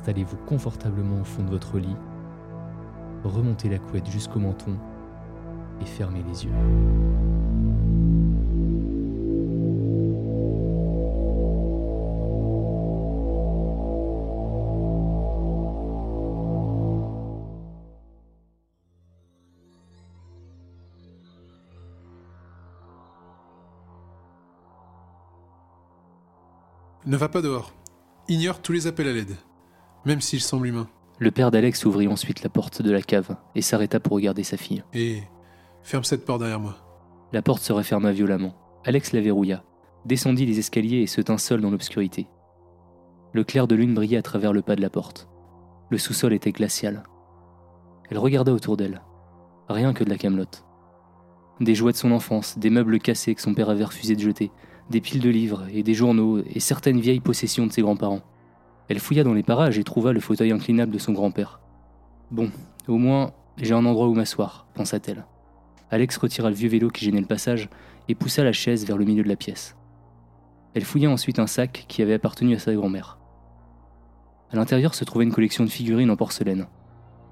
Installez-vous confortablement au fond de votre lit, remontez la couette jusqu'au menton et fermez les yeux. Ne va pas dehors. Ignore tous les appels à l'aide, même s'ils semblent humains. Le père d'Alex ouvrit ensuite la porte de la cave et s'arrêta pour regarder sa fille. Et ferme cette porte derrière moi. La porte se referma violemment. Alex la verrouilla, descendit les escaliers et se tint seul dans l'obscurité. Le clair de lune brillait à travers le pas de la porte. Le sous-sol était glacial. Elle regarda autour d'elle. Rien que de la camelote. Des jouets de son enfance, des meubles cassés que son père avait refusé de jeter, des piles de livres et des journaux et certaines vieilles possessions de ses grands-parents. Elle fouilla dans les parages et trouva le fauteuil inclinable de son grand-père. Bon, au moins, j'ai un endroit où m'asseoir, pensa-t-elle. Alex retira le vieux vélo qui gênait le passage et poussa la chaise vers le milieu de la pièce. Elle fouilla ensuite un sac qui avait appartenu à sa grand-mère. À l'intérieur se trouvait une collection de figurines en porcelaine,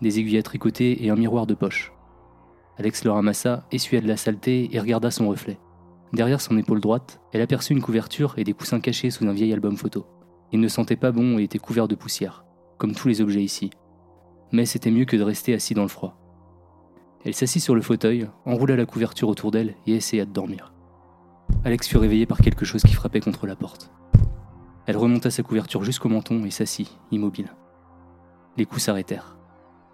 des aiguilles à tricoter et un miroir de poche. Alex le ramassa, essuya de la saleté et regarda son reflet. Derrière son épaule droite, elle aperçut une couverture et des coussins cachés sous un vieil album photo. Il ne sentait pas bon et était couvert de poussière, comme tous les objets ici. Mais c'était mieux que de rester assis dans le froid. Elle s'assit sur le fauteuil, enroula la couverture autour d'elle et essaya de dormir. Alex fut réveillé par quelque chose qui frappait contre la porte. Elle remonta sa couverture jusqu'au menton et s'assit, immobile. Les coups s'arrêtèrent.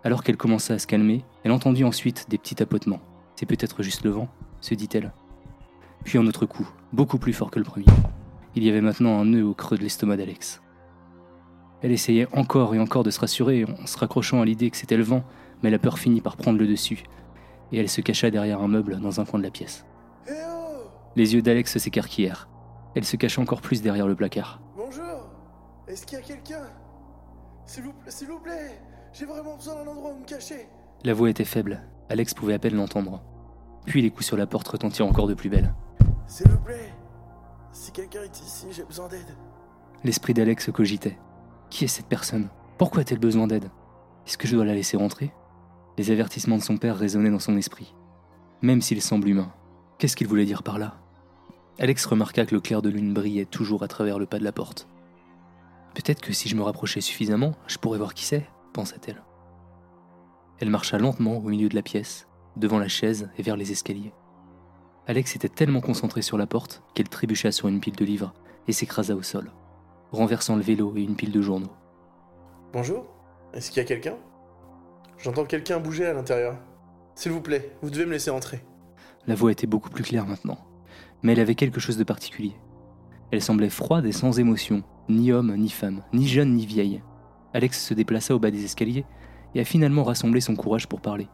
Alors qu'elle commença à se calmer, elle entendit ensuite des petits tapotements. C'est peut-être juste le vent, se dit-elle. Puis un autre coup, beaucoup plus fort que le premier. Il y avait maintenant un nœud au creux de l'estomac d'Alex. Elle essayait encore et encore de se rassurer en se raccrochant à l'idée que c'était le vent, mais la peur finit par prendre le dessus, et elle se cacha derrière un meuble dans un coin de la pièce. Les yeux d'Alex s'écarquillèrent. Elle se cacha encore plus derrière le placard. Bonjour Est-ce qu'il y a quelqu'un? S'il vous, pla- s'il vous plaît J'ai vraiment besoin d'un endroit où me cacher La voix était faible. Alex pouvait à peine l'entendre. Puis les coups sur la porte retentirent encore de plus belle. S'il vous plaît Si quelqu'un est ici, j'ai besoin d'aide. L'esprit d'Alex cogitait. Qui est cette personne? Pourquoi a-t-elle besoin d'aide? Est-ce que je dois la laisser rentrer? Les avertissements de son père résonnaient dans son esprit. Même s'il semble humain, qu'est-ce qu'il voulait dire par là? Alex remarqua que le clair de lune brillait toujours à travers le pas de la porte. Peut-être que si je me rapprochais suffisamment, je pourrais voir qui c'est, pensa-t-elle. Elle marcha lentement au milieu de la pièce, devant la chaise et vers les escaliers. Alex était tellement concentré sur la porte qu'elle trébucha sur une pile de livres et s'écrasa au sol, renversant le vélo et une pile de journaux. Bonjour Est-ce qu'il y a quelqu'un? J'entends quelqu'un bouger à l'intérieur. S'il vous plaît, vous devez me laisser entrer. La voix était beaucoup plus claire maintenant, mais elle avait quelque chose de particulier. Elle semblait froide et sans émotion, ni homme ni femme, ni jeune ni vieille. Alex se déplaça au bas des escaliers et a finalement rassemblé son courage pour parler.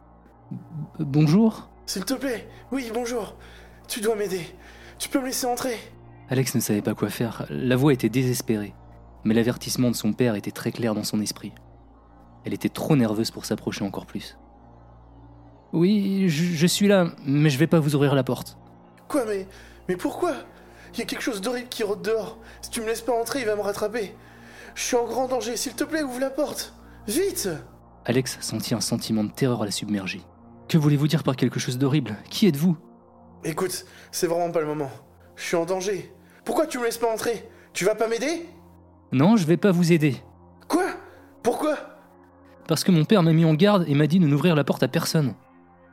Bonjour? S'il te plaît Oui, bonjour Tu dois m'aider. Tu peux me laisser entrer Alex ne savait pas quoi faire, la voix était désespérée, mais l'avertissement de son père était très clair dans son esprit. Elle était trop nerveuse pour s'approcher encore plus. Oui, je, je suis là, mais je vais pas vous ouvrir la porte. Quoi, mais. Mais pourquoi? Il y a quelque chose d'horrible qui rôde dehors. Si tu me laisses pas entrer, il va me rattraper. Je suis en grand danger, s'il te plaît, ouvre la porte Vite Alex sentit un sentiment de terreur à la submerger. Que voulez-vous dire par quelque chose d'horrible? Qui êtes-vous? Écoute, c'est vraiment pas le moment. Je suis en danger. Pourquoi tu me laisses pas entrer? Tu vas pas m'aider? Non, je vais pas vous aider. Quoi? Pourquoi? Parce que mon père m'a mis en garde et m'a dit de n'ouvrir la porte à personne.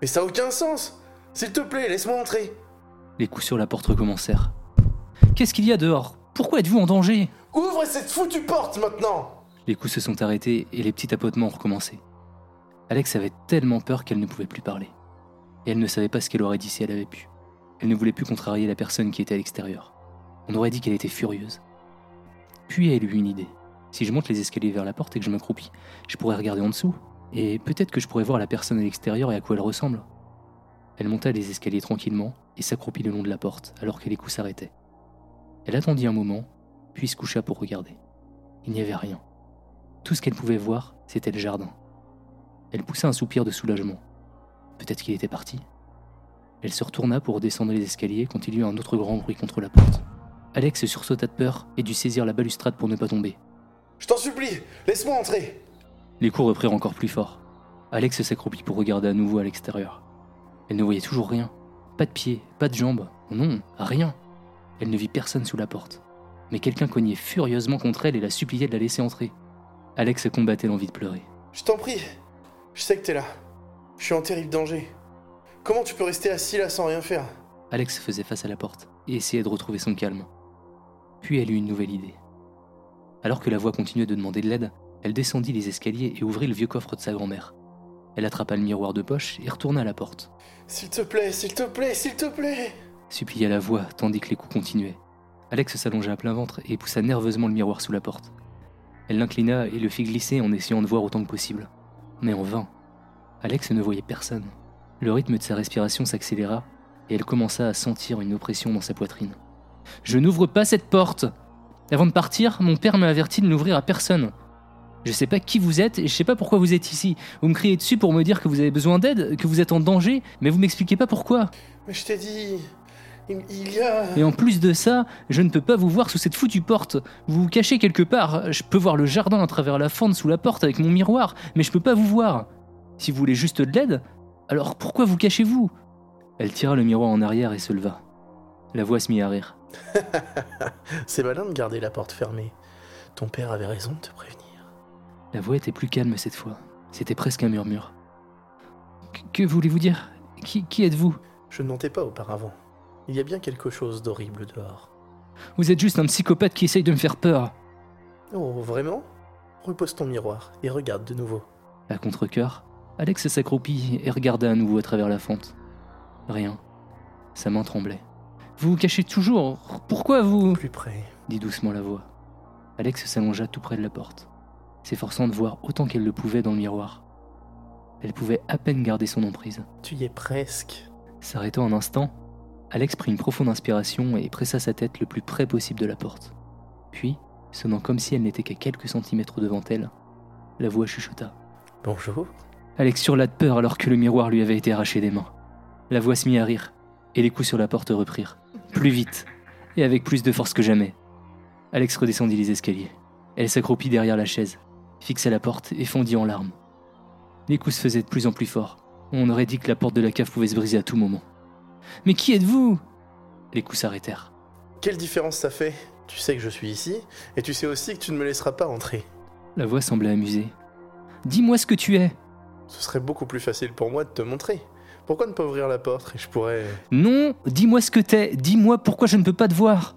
Mais ça a aucun sens S'il te plaît, laisse-moi entrer Les coups sur la porte recommencèrent. Qu'est-ce qu'il y a dehors? Pourquoi êtes-vous en danger? Ouvre cette foutue porte maintenant Les coups se sont arrêtés et les petits tapotements ont recommencé. Alex avait tellement peur qu'elle ne pouvait plus parler. Et elle ne savait pas ce qu'elle aurait dit si elle avait pu. Elle ne voulait plus contrarier la personne qui était à l'extérieur. On aurait dit qu'elle était furieuse. Puis elle eut une idée. Si je monte les escaliers vers la porte et que je m'accroupis, je pourrais regarder en dessous. Et peut-être que je pourrais voir la personne à l'extérieur et à quoi elle ressemble. Elle monta les escaliers tranquillement et s'accroupit le long de la porte alors que les coups s'arrêtaient. Elle attendit un moment, puis se coucha pour regarder. Il n'y avait rien. Tout ce qu'elle pouvait voir, c'était le jardin. Elle poussa un soupir de soulagement. Peut-être qu'il était parti. Elle se retourna pour descendre les escaliers quand il y eut un autre grand bruit contre la porte. Alex sursauta de peur et dut saisir la balustrade pour ne pas tomber. Je t'en supplie, laisse-moi entrer Les coups reprirent encore plus fort. Alex s'accroupit pour regarder à nouveau à l'extérieur. Elle ne voyait toujours rien. Pas de pieds, pas de jambes, non, rien. Elle ne vit personne sous la porte. Mais quelqu'un cognait furieusement contre elle et la suppliait de la laisser entrer. Alex combattait l'envie de pleurer. Je t'en prie, je sais que t'es là. Je suis en terrible danger. Comment tu peux rester assis là sans rien faire? Alex faisait face à la porte et essayait de retrouver son calme. Puis elle eut une nouvelle idée. Alors que la voix continuait de demander de l'aide, elle descendit les escaliers et ouvrit le vieux coffre de sa grand-mère. Elle attrapa le miroir de poche et retourna à la porte. S'il te plaît, s'il te plaît, s'il te plaît supplia la voix tandis que les coups continuaient. Alex s'allongea à plein ventre et poussa nerveusement le miroir sous la porte. Elle l'inclina et le fit glisser en essayant de voir autant que possible. Mais en vain. Alex ne voyait personne. Le rythme de sa respiration s'accéléra et elle commença à sentir une oppression dans sa poitrine. Je n'ouvre pas cette porte Avant de partir, mon père m'a averti de n'ouvrir à personne. Je sais pas qui vous êtes et je sais pas pourquoi vous êtes ici. Vous me criez dessus pour me dire que vous avez besoin d'aide, que vous êtes en danger, mais vous m'expliquez pas pourquoi. Mais je t'ai dit. Il il y a. Et en plus de ça, je ne peux pas vous voir sous cette foutue porte. Vous vous cachez quelque part. Je peux voir le jardin à travers la fente sous la porte avec mon miroir, mais je peux pas vous voir. Si vous voulez juste de l'aide, alors pourquoi vous cachez-vous? Elle tira le miroir en arrière et se leva. La voix se mit à rire. C'est malin de garder la porte fermée. Ton père avait raison de te prévenir. La voix était plus calme cette fois. C'était presque un murmure. Que, que voulez-vous dire? Qui, qui êtes-vous? Je ne mentais pas auparavant. Il y a bien quelque chose d'horrible dehors. Vous êtes juste un psychopathe qui essaye de me faire peur. Oh, vraiment? Repose ton miroir et regarde de nouveau. À contre-coeur, Alex s'accroupit et regarda à nouveau à travers la fente. Rien. Sa main tremblait. Vous vous cachez toujours Pourquoi vous Plus près. dit doucement la voix. Alex s'allongea tout près de la porte, s'efforçant de voir autant qu'elle le pouvait dans le miroir. Elle pouvait à peine garder son emprise. Tu y es presque. S'arrêtant un instant, Alex prit une profonde inspiration et pressa sa tête le plus près possible de la porte. Puis, sonnant comme si elle n'était qu'à quelques centimètres devant elle, la voix chuchota. Bonjour. Alex hurla de peur alors que le miroir lui avait été arraché des mains. La voix se mit à rire, et les coups sur la porte reprirent. Plus vite, et avec plus de force que jamais. Alex redescendit les escaliers. Elle s'accroupit derrière la chaise, fixa la porte et fondit en larmes. Les coups se faisaient de plus en plus forts. On aurait dit que la porte de la cave pouvait se briser à tout moment. Mais qui êtes-vous? Les coups s'arrêtèrent. Quelle différence ça fait? Tu sais que je suis ici, et tu sais aussi que tu ne me laisseras pas entrer. La voix semblait amusée. Dis-moi ce que tu es. Ce serait beaucoup plus facile pour moi de te montrer. Pourquoi ne pas ouvrir la porte et je pourrais... Non, dis-moi ce que t'es. Dis-moi pourquoi je ne peux pas te voir.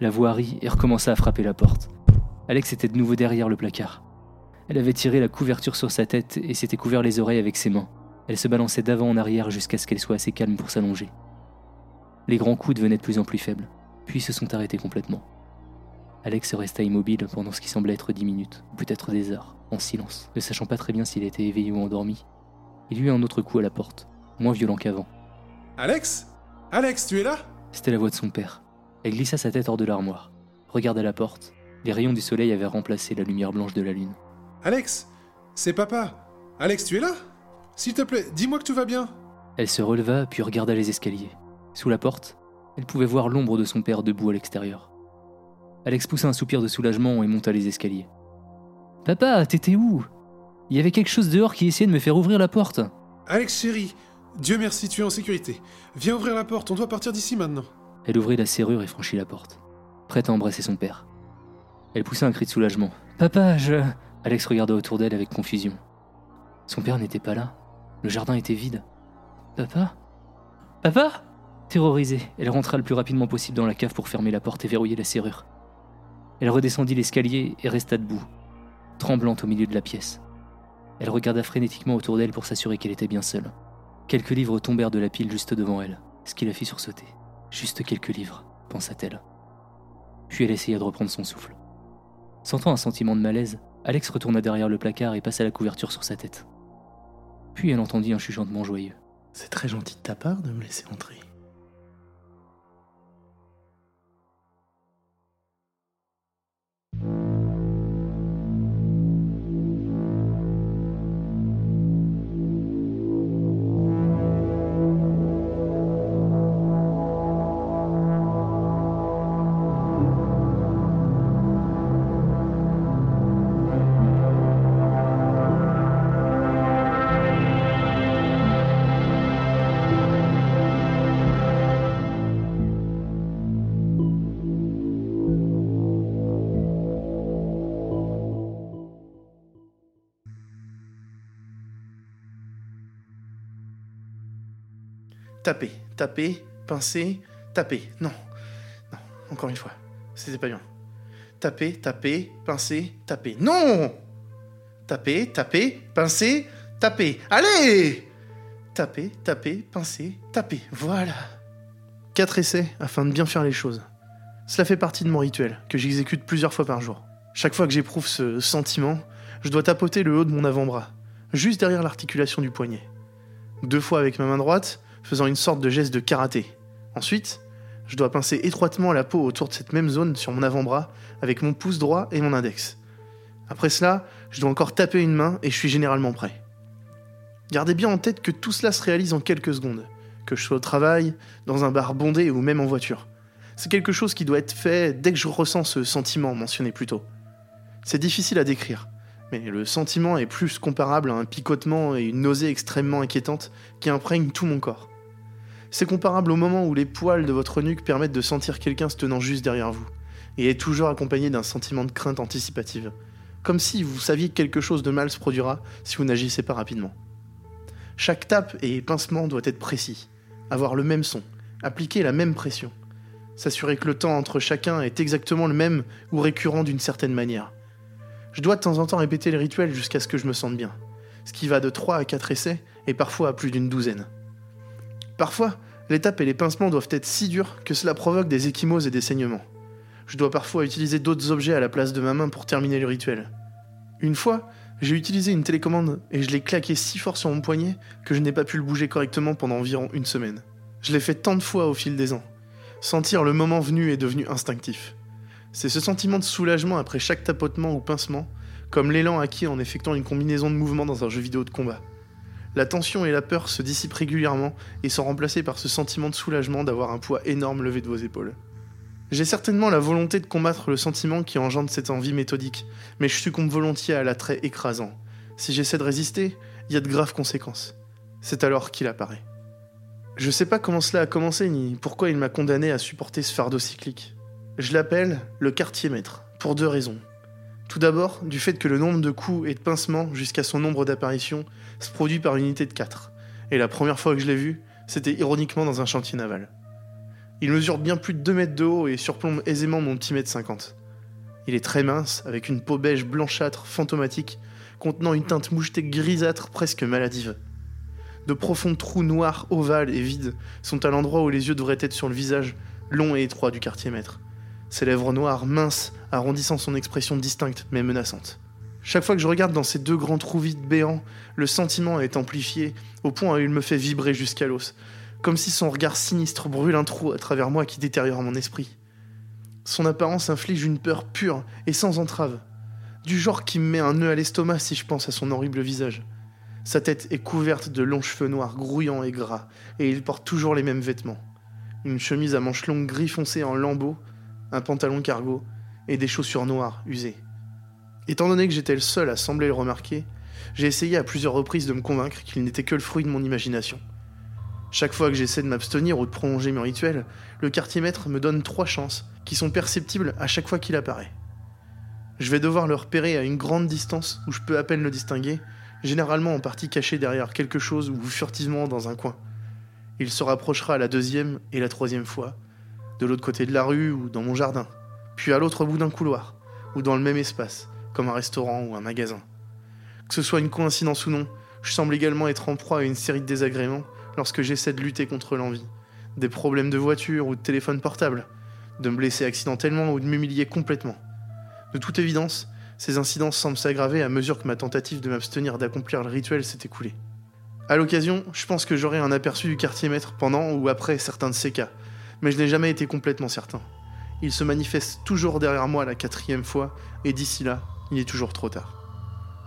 La voix rit et recommença à frapper la porte. Alex était de nouveau derrière le placard. Elle avait tiré la couverture sur sa tête et s'était couvert les oreilles avec ses mains. Elle se balançait d'avant en arrière jusqu'à ce qu'elle soit assez calme pour s'allonger. Les grands coups devenaient de plus en plus faibles, puis se sont arrêtés complètement. Alex resta immobile pendant ce qui semblait être dix minutes, peut-être des heures, en silence, ne sachant pas très bien s'il était éveillé ou endormi. Il y eut un autre coup à la porte, moins violent qu'avant. Alex? Alex, tu es là? C'était la voix de son père. Elle glissa sa tête hors de l'armoire, regarda la porte. Les rayons du soleil avaient remplacé la lumière blanche de la lune. Alex? C'est papa Alex, tu es là? S'il te plaît, dis-moi que tout va bien Elle se releva puis regarda les escaliers. Sous la porte, elle pouvait voir l'ombre de son père debout à l'extérieur. Alex poussa un soupir de soulagement et monta les escaliers. Papa, t'étais où? Il y avait quelque chose dehors qui essayait de me faire ouvrir la porte. Alex chéri, Dieu merci, tu es en sécurité. Viens ouvrir la porte, on doit partir d'ici maintenant. Elle ouvrit la serrure et franchit la porte, prête à embrasser son père. Elle poussa un cri de soulagement. Papa, je... Alex regarda autour d'elle avec confusion. Son père n'était pas là. Le jardin était vide. Papa? Papa? Terrorisée, elle rentra le plus rapidement possible dans la cave pour fermer la porte et verrouiller la serrure. Elle redescendit l'escalier et resta debout, tremblante au milieu de la pièce. Elle regarda frénétiquement autour d'elle pour s'assurer qu'elle était bien seule. Quelques livres tombèrent de la pile juste devant elle, ce qui la fit sursauter. Juste quelques livres, pensa-t-elle. Puis elle essaya de reprendre son souffle. Sentant un sentiment de malaise, Alex retourna derrière le placard et passa la couverture sur sa tête. Puis elle entendit un chuchotement joyeux. C'est très gentil de ta part de me laisser entrer. Taper, taper, pincer, taper. Non, non, encore une fois. C'était pas bien. Taper, taper, pincer, taper. Non Taper, taper, pincer, taper. Allez Taper, taper, pincer, taper. Voilà. Quatre essais afin de bien faire les choses. Cela fait partie de mon rituel, que j'exécute plusieurs fois par jour. Chaque fois que j'éprouve ce sentiment, je dois tapoter le haut de mon avant-bras, juste derrière l'articulation du poignet. Deux fois avec ma main droite, faisant une sorte de geste de karaté. Ensuite, je dois pincer étroitement la peau autour de cette même zone sur mon avant-bras avec mon pouce droit et mon index. Après cela, je dois encore taper une main et je suis généralement prêt. Gardez bien en tête que tout cela se réalise en quelques secondes, que je sois au travail, dans un bar bondé ou même en voiture. C'est quelque chose qui doit être fait dès que je ressens ce sentiment mentionné plus tôt. C'est difficile à décrire, mais le sentiment est plus comparable à un picotement et une nausée extrêmement inquiétante qui imprègne tout mon corps. C'est comparable au moment où les poils de votre nuque permettent de sentir quelqu'un se tenant juste derrière vous, et est toujours accompagné d'un sentiment de crainte anticipative, comme si vous saviez que quelque chose de mal se produira si vous n'agissez pas rapidement. Chaque tape et pincement doit être précis, avoir le même son, appliquer la même pression, s'assurer que le temps entre chacun est exactement le même ou récurrent d'une certaine manière. Je dois de temps en temps répéter les rituels jusqu'à ce que je me sente bien, ce qui va de 3 à 4 essais et parfois à plus d'une douzaine. Parfois, les tapes et les pincements doivent être si durs que cela provoque des échymoses et des saignements. Je dois parfois utiliser d'autres objets à la place de ma main pour terminer le rituel. Une fois, j'ai utilisé une télécommande et je l'ai claqué si fort sur mon poignet que je n'ai pas pu le bouger correctement pendant environ une semaine. Je l'ai fait tant de fois au fil des ans. Sentir le moment venu est devenu instinctif. C'est ce sentiment de soulagement après chaque tapotement ou pincement, comme l'élan acquis en effectuant une combinaison de mouvements dans un jeu vidéo de combat. La tension et la peur se dissipent régulièrement et sont remplacées par ce sentiment de soulagement d'avoir un poids énorme levé de vos épaules. J'ai certainement la volonté de combattre le sentiment qui engendre cette envie méthodique, mais je succombe volontiers à l'attrait écrasant. Si j'essaie de résister, il y a de graves conséquences. C'est alors qu'il apparaît. Je sais pas comment cela a commencé ni pourquoi il m'a condamné à supporter ce fardeau cyclique. Je l'appelle le quartier maître, pour deux raisons. Tout d'abord, du fait que le nombre de coups et de pincements jusqu'à son nombre d'apparitions se produit par unité de 4. Et la première fois que je l'ai vu, c'était ironiquement dans un chantier naval. Il mesure bien plus de 2 mètres de haut et surplombe aisément mon petit mètre 50. Il est très mince, avec une peau beige blanchâtre, fantomatique, contenant une teinte mouchetée grisâtre presque maladive. De profonds trous noirs, ovales et vides sont à l'endroit où les yeux devraient être sur le visage, long et étroit du quartier maître ses lèvres noires, minces, arrondissant son expression distincte mais menaçante. Chaque fois que je regarde dans ces deux grands trous vides béants, le sentiment est amplifié au point où il me fait vibrer jusqu'à l'os, comme si son regard sinistre brûle un trou à travers moi qui détériore mon esprit. Son apparence inflige une peur pure et sans entrave, du genre qui me met un nœud à l'estomac si je pense à son horrible visage. Sa tête est couverte de longs cheveux noirs grouillants et gras, et il porte toujours les mêmes vêtements. Une chemise à manches longues gris foncé en lambeaux, un pantalon cargo et des chaussures noires, usées. Étant donné que j'étais le seul à sembler le remarquer, j'ai essayé à plusieurs reprises de me convaincre qu'il n'était que le fruit de mon imagination. Chaque fois que j'essaie de m'abstenir ou de prolonger mes rituels, le quartier maître me donne trois chances qui sont perceptibles à chaque fois qu'il apparaît. Je vais devoir le repérer à une grande distance où je peux à peine le distinguer, généralement en partie caché derrière quelque chose ou furtivement dans un coin. Il se rapprochera à la deuxième et la troisième fois, de l'autre côté de la rue ou dans mon jardin, puis à l'autre bout d'un couloir, ou dans le même espace, comme un restaurant ou un magasin. Que ce soit une coïncidence ou non, je semble également être en proie à une série de désagréments lorsque j'essaie de lutter contre l'envie. Des problèmes de voiture ou de téléphone portable, de me blesser accidentellement ou de m'humilier complètement. De toute évidence, ces incidents semblent s'aggraver à mesure que ma tentative de m'abstenir d'accomplir le rituel s'est écoulée. À l'occasion, je pense que j'aurai un aperçu du quartier maître pendant ou après certains de ces cas, mais je n'ai jamais été complètement certain. Il se manifeste toujours derrière moi la quatrième fois, et d'ici là, il est toujours trop tard.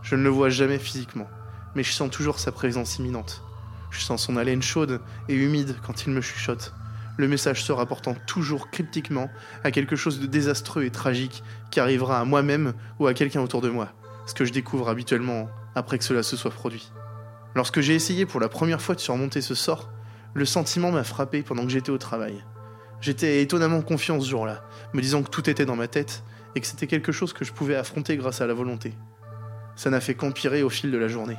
Je ne le vois jamais physiquement, mais je sens toujours sa présence imminente. Je sens son haleine chaude et humide quand il me chuchote, le message se rapportant toujours cryptiquement à quelque chose de désastreux et tragique qui arrivera à moi-même ou à quelqu'un autour de moi, ce que je découvre habituellement après que cela se soit produit. Lorsque j'ai essayé pour la première fois de surmonter ce sort, le sentiment m'a frappé pendant que j'étais au travail. J'étais étonnamment confiant ce jour-là, me disant que tout était dans ma tête et que c'était quelque chose que je pouvais affronter grâce à la volonté. Ça n'a fait qu'empirer au fil de la journée.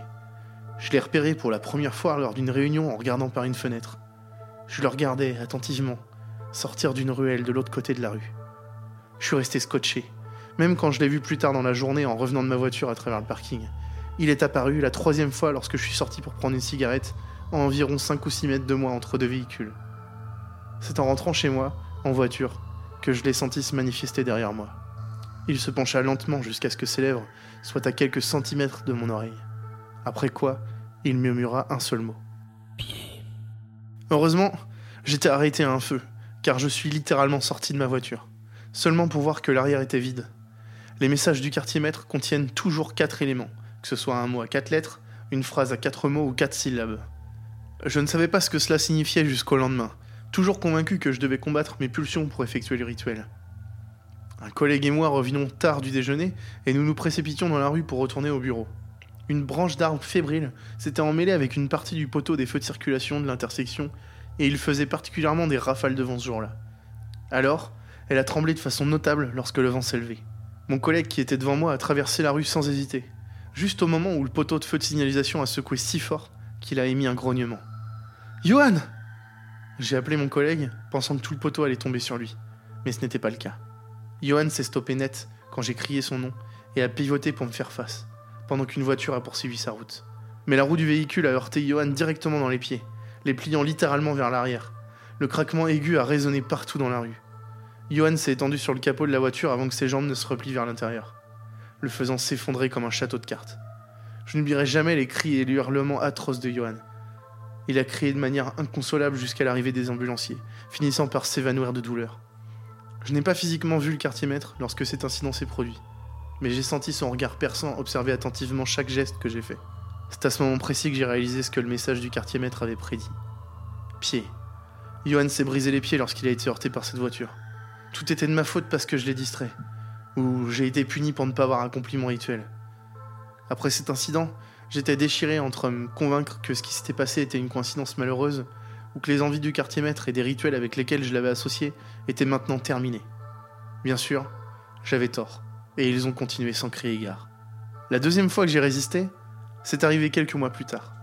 Je l'ai repéré pour la première fois lors d'une réunion en regardant par une fenêtre. Je le regardais attentivement, sortir d'une ruelle de l'autre côté de la rue. Je suis resté scotché, même quand je l'ai vu plus tard dans la journée en revenant de ma voiture à travers le parking. Il est apparu la troisième fois lorsque je suis sorti pour prendre une cigarette, à environ 5 ou 6 mètres de moi entre deux véhicules. C'est en rentrant chez moi, en voiture, que je l'ai senti se manifester derrière moi. Il se pencha lentement jusqu'à ce que ses lèvres soient à quelques centimètres de mon oreille. Après quoi, il murmura un seul mot. Heureusement, j'étais arrêté à un feu, car je suis littéralement sorti de ma voiture, seulement pour voir que l'arrière était vide. Les messages du quartier maître contiennent toujours quatre éléments, que ce soit un mot à quatre lettres, une phrase à quatre mots ou quatre syllabes. Je ne savais pas ce que cela signifiait jusqu'au lendemain, toujours convaincu que je devais combattre mes pulsions pour effectuer le rituel. Un collègue et moi revenons tard du déjeuner et nous nous précipitions dans la rue pour retourner au bureau. Une branche d'arbre fébrile s'était emmêlée avec une partie du poteau des feux de circulation de l'intersection, et il faisait particulièrement des rafales de vent ce jour-là. Alors, elle a tremblé de façon notable lorsque le vent s'est levé. Mon collègue qui était devant moi a traversé la rue sans hésiter, juste au moment où le poteau de feu de signalisation a secoué si fort qu'il a émis un grognement. Johan J'ai appelé mon collègue, pensant que tout le poteau allait tomber sur lui, mais ce n'était pas le cas. Johan s'est stoppé net quand j'ai crié son nom et a pivoté pour me faire face pendant qu'une voiture a poursuivi sa route. Mais la roue du véhicule a heurté Johan directement dans les pieds, les pliant littéralement vers l'arrière. Le craquement aigu a résonné partout dans la rue. Johan s'est étendu sur le capot de la voiture avant que ses jambes ne se replient vers l'intérieur, le faisant s'effondrer comme un château de cartes. Je n'oublierai jamais les cris et les hurlements atroces de Johan. Il a crié de manière inconsolable jusqu'à l'arrivée des ambulanciers, finissant par s'évanouir de douleur. Je n'ai pas physiquement vu le quartier maître lorsque cet incident s'est produit mais j'ai senti son regard perçant observer attentivement chaque geste que j'ai fait. C'est à ce moment précis que j'ai réalisé ce que le message du quartier maître avait prédit. Pied. Johan s'est brisé les pieds lorsqu'il a été heurté par cette voiture. Tout était de ma faute parce que je l'ai distrait, ou j'ai été puni pour ne pas avoir accompli mon rituel. Après cet incident, j'étais déchiré entre me convaincre que ce qui s'était passé était une coïncidence malheureuse, ou que les envies du quartier maître et des rituels avec lesquels je l'avais associé étaient maintenant terminés. Bien sûr, j'avais tort et ils ont continué sans crier gare. La deuxième fois que j'ai résisté, c'est arrivé quelques mois plus tard.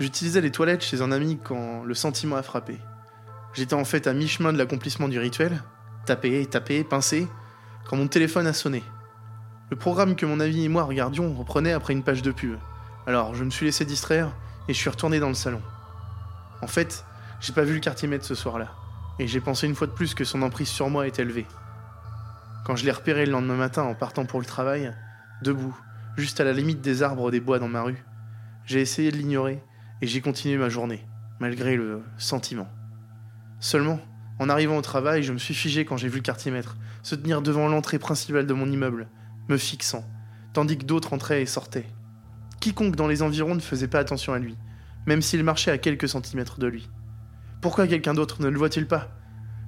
J'utilisais les toilettes chez un ami quand le sentiment a frappé. J'étais en fait à mi-chemin de l'accomplissement du rituel, taper, taper, pincer, quand mon téléphone a sonné. Le programme que mon ami et moi regardions reprenait après une page de pub. Alors je me suis laissé distraire et je suis retourné dans le salon. En fait, j'ai pas vu le quartier maître ce soir-là, et j'ai pensé une fois de plus que son emprise sur moi est élevée. Quand je l'ai repéré le lendemain matin en partant pour le travail, debout, juste à la limite des arbres des bois dans ma rue, j'ai essayé de l'ignorer et j'ai continué ma journée, malgré le sentiment. Seulement, en arrivant au travail, je me suis figé quand j'ai vu le quartier maître se tenir devant l'entrée principale de mon immeuble, me fixant, tandis que d'autres entraient et sortaient. Quiconque dans les environs ne faisait pas attention à lui, même s'il marchait à quelques centimètres de lui. Pourquoi quelqu'un d'autre ne le voit-il pas?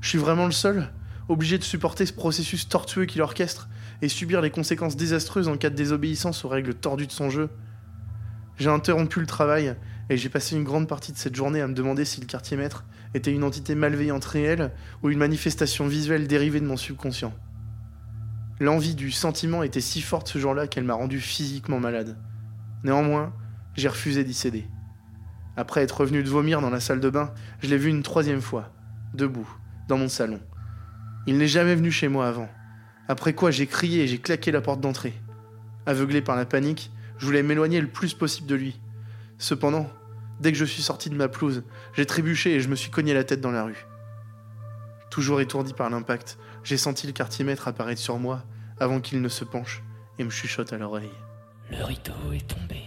Je suis vraiment le seul obligés de supporter ce processus tortueux qu'il orchestre et subir les conséquences désastreuses en cas de désobéissance aux règles tordues de son jeu. J'ai interrompu le travail et j'ai passé une grande partie de cette journée à me demander si le quartier maître était une entité malveillante réelle ou une manifestation visuelle dérivée de mon subconscient. L'envie du sentiment était si forte ce jour-là qu'elle m'a rendu physiquement malade. Néanmoins, j'ai refusé d'y céder. Après être revenu de vomir dans la salle de bain, je l'ai vu une troisième fois, debout, dans mon salon. Il n'est jamais venu chez moi avant. Après quoi, j'ai crié et j'ai claqué la porte d'entrée. Aveuglé par la panique, je voulais m'éloigner le plus possible de lui. Cependant, dès que je suis sorti de ma pelouse, j'ai trébuché et je me suis cogné la tête dans la rue. Toujours étourdi par l'impact, j'ai senti le quartier maître apparaître sur moi avant qu'il ne se penche et me chuchote à l'oreille. Le rideau est tombé.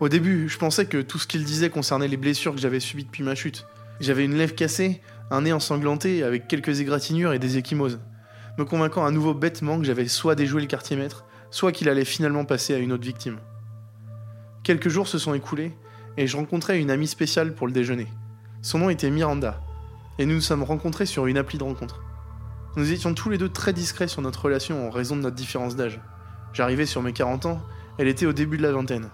Au début, je pensais que tout ce qu'il disait concernait les blessures que j'avais subies depuis ma chute. J'avais une lèvre cassée, un nez ensanglanté avec quelques égratignures et des échymoses, me convainquant à nouveau bêtement que j'avais soit déjoué le quartier maître, soit qu'il allait finalement passer à une autre victime. Quelques jours se sont écoulés et je rencontrais une amie spéciale pour le déjeuner. Son nom était Miranda, et nous nous sommes rencontrés sur une appli de rencontre. Nous étions tous les deux très discrets sur notre relation en raison de notre différence d'âge. J'arrivais sur mes 40 ans, elle était au début de la vingtaine.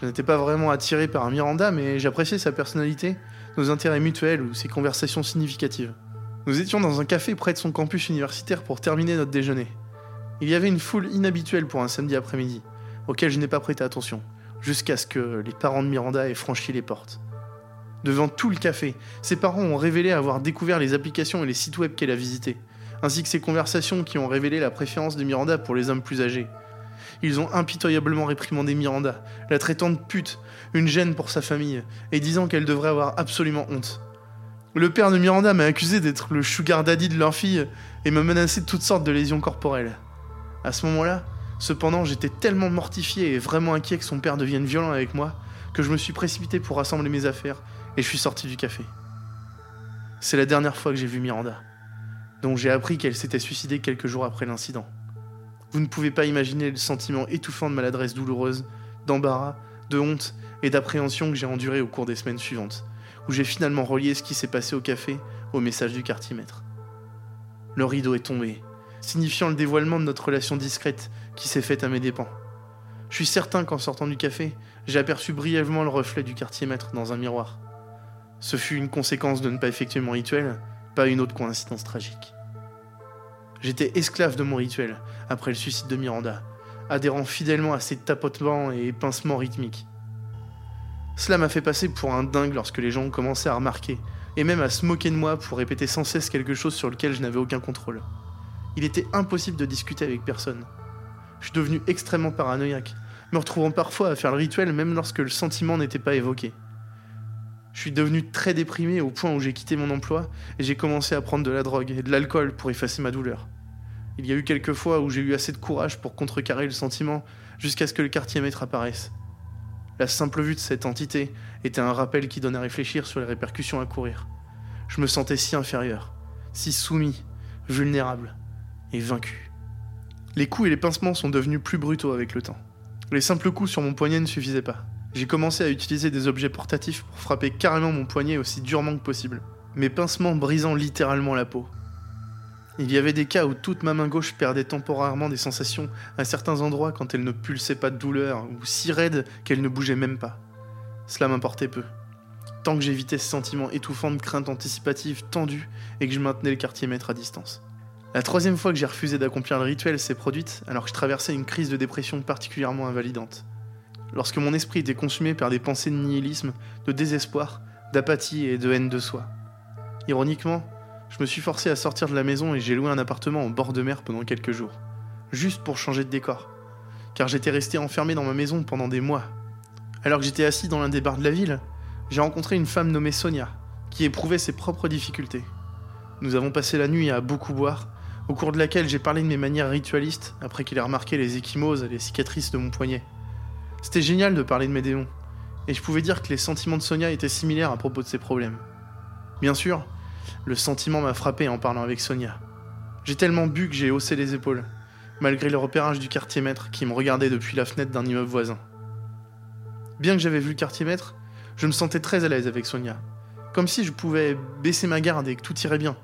Je n'étais pas vraiment attiré par Miranda, mais j'appréciais sa personnalité, nos intérêts mutuels ou ses conversations significatives. Nous étions dans un café près de son campus universitaire pour terminer notre déjeuner. Il y avait une foule inhabituelle pour un samedi après-midi, auquel je n'ai pas prêté attention, jusqu'à ce que les parents de Miranda aient franchi les portes. Devant tout le café, ses parents ont révélé avoir découvert les applications et les sites web qu'elle a visités, ainsi que ses conversations qui ont révélé la préférence de Miranda pour les hommes plus âgés. Ils ont impitoyablement réprimandé Miranda, la traitant de pute, une gêne pour sa famille, et disant qu'elle devrait avoir absolument honte. Le père de Miranda m'a accusé d'être le sugar daddy de leur fille et m'a menacé de toutes sortes de lésions corporelles. À ce moment-là, cependant, j'étais tellement mortifié et vraiment inquiet que son père devienne violent avec moi que je me suis précipité pour rassembler mes affaires et je suis sorti du café. C'est la dernière fois que j'ai vu Miranda, dont j'ai appris qu'elle s'était suicidée quelques jours après l'incident. Vous ne pouvez pas imaginer le sentiment étouffant de maladresse douloureuse, d'embarras, de honte et d'appréhension que j'ai enduré au cours des semaines suivantes, où j'ai finalement relié ce qui s'est passé au café au message du quartier maître. Le rideau est tombé, signifiant le dévoilement de notre relation discrète qui s'est faite à mes dépens. Je suis certain qu'en sortant du café, j'ai aperçu brièvement le reflet du quartier maître dans un miroir. Ce fut une conséquence de ne pas effectuer mon rituel, pas une autre coïncidence tragique. J'étais esclave de mon rituel, après le suicide de Miranda, adhérant fidèlement à ses tapotements et pincements rythmiques. Cela m'a fait passer pour un dingue lorsque les gens ont commencé à remarquer, et même à se moquer de moi pour répéter sans cesse quelque chose sur lequel je n'avais aucun contrôle. Il était impossible de discuter avec personne. Je suis devenu extrêmement paranoïaque, me retrouvant parfois à faire le rituel même lorsque le sentiment n'était pas évoqué. Je suis devenu très déprimé au point où j'ai quitté mon emploi et j'ai commencé à prendre de la drogue et de l'alcool pour effacer ma douleur. Il y a eu quelques fois où j'ai eu assez de courage pour contrecarrer le sentiment jusqu'à ce que le quartier maître apparaisse. La simple vue de cette entité était un rappel qui donnait à réfléchir sur les répercussions à courir. Je me sentais si inférieur, si soumis, vulnérable et vaincu. Les coups et les pincements sont devenus plus brutaux avec le temps. Les simples coups sur mon poignet ne suffisaient pas. J'ai commencé à utiliser des objets portatifs pour frapper carrément mon poignet aussi durement que possible, mes pincements brisant littéralement la peau. Il y avait des cas où toute ma main gauche perdait temporairement des sensations à certains endroits quand elle ne pulsait pas de douleur, ou si raide qu'elle ne bougeait même pas. Cela m'importait peu. Tant que j'évitais ce sentiment étouffant de crainte anticipative tendue et que je maintenais le quartier maître à distance. La troisième fois que j'ai refusé d'accomplir le rituel s'est produite alors que je traversais une crise de dépression particulièrement invalidante lorsque mon esprit était consumé par des pensées de nihilisme, de désespoir, d'apathie et de haine de soi. Ironiquement, je me suis forcé à sortir de la maison et j'ai loué un appartement en bord de mer pendant quelques jours, juste pour changer de décor, car j'étais resté enfermé dans ma maison pendant des mois. Alors que j'étais assis dans l'un des bars de la ville, j'ai rencontré une femme nommée Sonia, qui éprouvait ses propres difficultés. Nous avons passé la nuit à beaucoup boire, au cours de laquelle j'ai parlé de mes manières ritualistes après qu'il ait remarqué les échymoses et les cicatrices de mon poignet. C'était génial de parler de mes et je pouvais dire que les sentiments de Sonia étaient similaires à propos de ses problèmes. Bien sûr, le sentiment m'a frappé en parlant avec Sonia. J'ai tellement bu que j'ai haussé les épaules, malgré le repérage du quartier maître qui me regardait depuis la fenêtre d'un immeuble voisin. Bien que j'avais vu le quartier maître, je me sentais très à l'aise avec Sonia, comme si je pouvais baisser ma garde et que tout irait bien.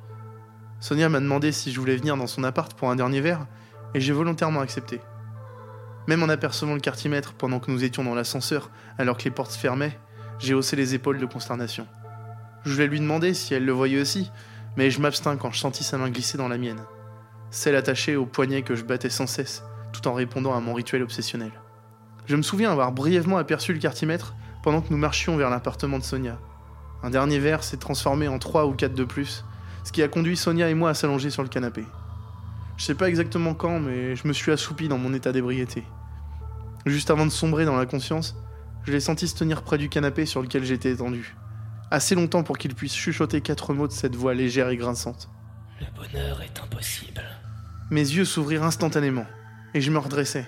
Sonia m'a demandé si je voulais venir dans son appart pour un dernier verre, et j'ai volontairement accepté. Même en apercevant le quartier-maître pendant que nous étions dans l'ascenseur, alors que les portes se fermaient, j'ai haussé les épaules de consternation. Je voulais lui demander si elle le voyait aussi, mais je m'abstins quand je sentis sa main glisser dans la mienne, celle attachée au poignet que je battais sans cesse, tout en répondant à mon rituel obsessionnel. Je me souviens avoir brièvement aperçu le quartier-maître pendant que nous marchions vers l'appartement de Sonia. Un dernier verre s'est transformé en trois ou quatre de plus, ce qui a conduit Sonia et moi à s'allonger sur le canapé. Je sais pas exactement quand, mais je me suis assoupi dans mon état d'ébriété. Juste avant de sombrer dans la conscience, je l'ai senti se tenir près du canapé sur lequel j'étais étendu. Assez longtemps pour qu'il puisse chuchoter quatre mots de cette voix légère et grinçante. Le bonheur est impossible. Mes yeux s'ouvrirent instantanément, et je me redressai.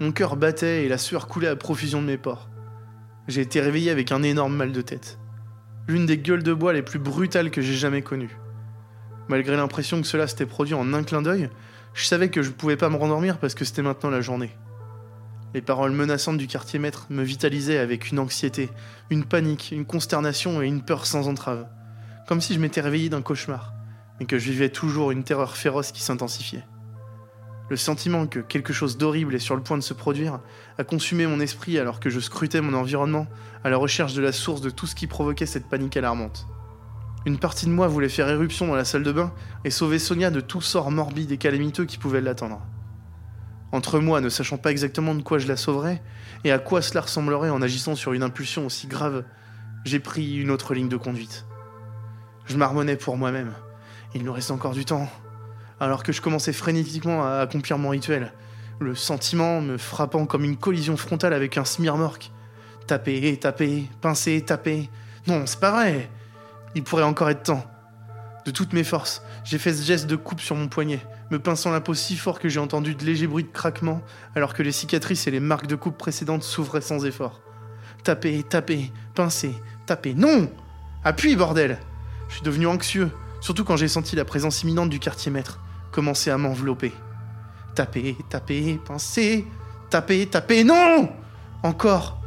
Mon cœur battait et la sueur coulait à profusion de mes pores. J'ai été réveillé avec un énorme mal de tête. L'une des gueules de bois les plus brutales que j'ai jamais connues. Malgré l'impression que cela s'était produit en un clin d'œil, je savais que je ne pouvais pas me rendormir parce que c'était maintenant la journée. Les paroles menaçantes du quartier maître me vitalisaient avec une anxiété, une panique, une consternation et une peur sans entrave. Comme si je m'étais réveillé d'un cauchemar, mais que je vivais toujours une terreur féroce qui s'intensifiait. Le sentiment que quelque chose d'horrible est sur le point de se produire a consumé mon esprit alors que je scrutais mon environnement à la recherche de la source de tout ce qui provoquait cette panique alarmante. Une partie de moi voulait faire éruption dans la salle de bain et sauver Sonia de tout sort morbide et calamiteux qui pouvait l'attendre. Entre moi, ne sachant pas exactement de quoi je la sauverais, et à quoi cela ressemblerait en agissant sur une impulsion aussi grave, j'ai pris une autre ligne de conduite. Je marmonnais pour moi-même. Il nous reste encore du temps. Alors que je commençais frénétiquement à accomplir mon rituel, le sentiment me frappant comme une collision frontale avec un smirmorque. Taper, taper, pincer, taper. Non, c'est pas vrai. Il pourrait encore être temps. De toutes mes forces, j'ai fait ce geste de coupe sur mon poignet, me pinçant la peau si fort que j'ai entendu de légers bruits de craquement, alors que les cicatrices et les marques de coupe précédentes s'ouvraient sans effort. Taper, taper, pincer, taper. Non Appuie, bordel Je suis devenu anxieux, surtout quand j'ai senti la présence imminente du quartier maître commencer à m'envelopper. Taper, taper, pincer, taper, taper. Non Encore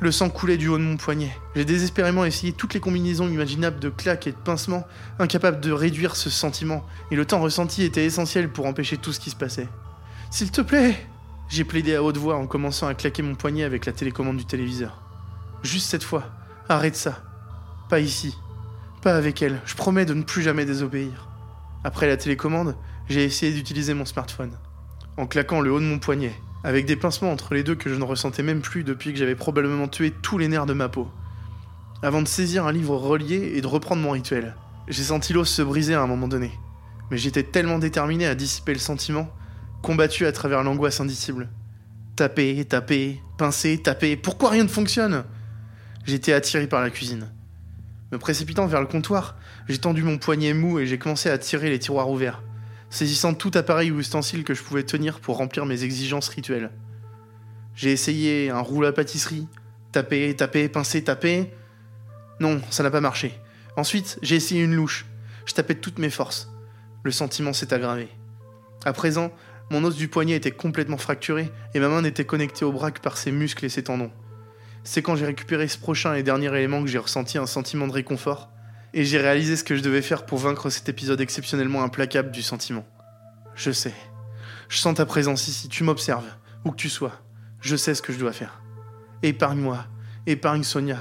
le sang coulait du haut de mon poignet. J'ai désespérément essayé toutes les combinaisons imaginables de claques et de pincements, incapable de réduire ce sentiment, et le temps ressenti était essentiel pour empêcher tout ce qui se passait. S'il te plaît J'ai plaidé à haute voix en commençant à claquer mon poignet avec la télécommande du téléviseur. Juste cette fois, arrête ça. Pas ici. Pas avec elle. Je promets de ne plus jamais désobéir. Après la télécommande, j'ai essayé d'utiliser mon smartphone. En claquant le haut de mon poignet, avec des pincements entre les deux que je ne ressentais même plus depuis que j'avais probablement tué tous les nerfs de ma peau. Avant de saisir un livre relié et de reprendre mon rituel, j'ai senti l'os se briser à un moment donné. Mais j'étais tellement déterminé à dissiper le sentiment, combattu à travers l'angoisse indicible. Taper, taper, pincer, taper, pourquoi rien ne fonctionne? J'étais attiré par la cuisine. Me précipitant vers le comptoir, j'ai tendu mon poignet mou et j'ai commencé à tirer les tiroirs ouverts saisissant tout appareil ou ustensile que je pouvais tenir pour remplir mes exigences rituelles. J'ai essayé un roule à pâtisserie, taper, taper, pincer, taper. Non, ça n'a pas marché. Ensuite, j'ai essayé une louche. Je tapais de toutes mes forces. Le sentiment s'est aggravé. À présent, mon os du poignet était complètement fracturé et ma main n'était connectée au bras que par ses muscles et ses tendons. C'est quand j'ai récupéré ce prochain et dernier élément que j'ai ressenti un sentiment de réconfort et j'ai réalisé ce que je devais faire pour vaincre cet épisode exceptionnellement implacable du sentiment. Je sais. Je sens ta présence ici, tu m'observes, où que tu sois. Je sais ce que je dois faire. Épargne-moi, épargne Sonia.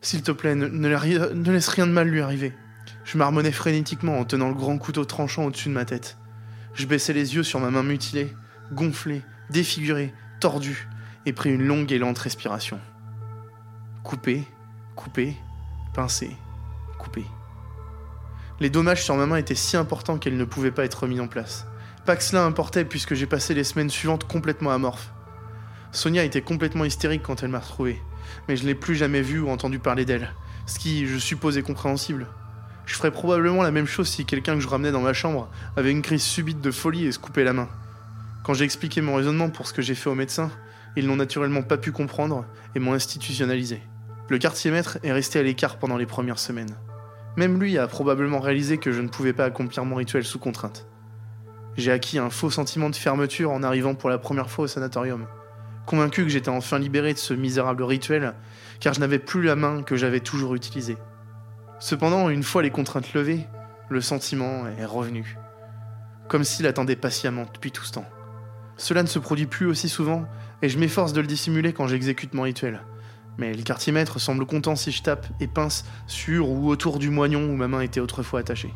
S'il te plaît, ne, laisse rien de mal lui arriver. Je marmonnais frénétiquement en tenant le grand couteau tranchant au-dessus de ma tête. Je baissais les yeux sur ma main mutilée, gonflée, défigurée, tordue, et pris une longue et lente respiration. Couper, couper, pincer, Les dommages sur ma main étaient si importants qu'elles ne pouvaient pas être remis en place. Pas que cela importait puisque j'ai passé les semaines suivantes complètement amorphe. Sonia était complètement hystérique quand elle m'a retrouvé, mais je n'ai plus jamais vu ou entendu parler d'elle, ce qui, je suppose, est compréhensible. Je ferais probablement la même chose si quelqu'un que je ramenais dans ma chambre avait une crise subite de folie et se coupait la main. Quand j'ai expliqué mon raisonnement pour ce que j'ai fait au médecin, ils n'ont naturellement pas pu comprendre et m'ont institutionnalisé. Le quartier maître est resté à l'écart pendant les premières semaines. Même lui a probablement réalisé que je ne pouvais pas accomplir mon rituel sous contrainte. J'ai acquis un faux sentiment de fermeture en arrivant pour la première fois au sanatorium, convaincu que j'étais enfin libéré de ce misérable rituel, car je n'avais plus la main que j'avais toujours utilisée. Cependant, une fois les contraintes levées, le sentiment est revenu. Comme s'il attendait patiemment depuis tout ce temps. Cela ne se produit plus aussi souvent, et je m'efforce de le dissimuler quand j'exécute mon rituel. Mais le quartier maître semble content si je tape et pince sur ou autour du moignon où ma main était autrefois attachée.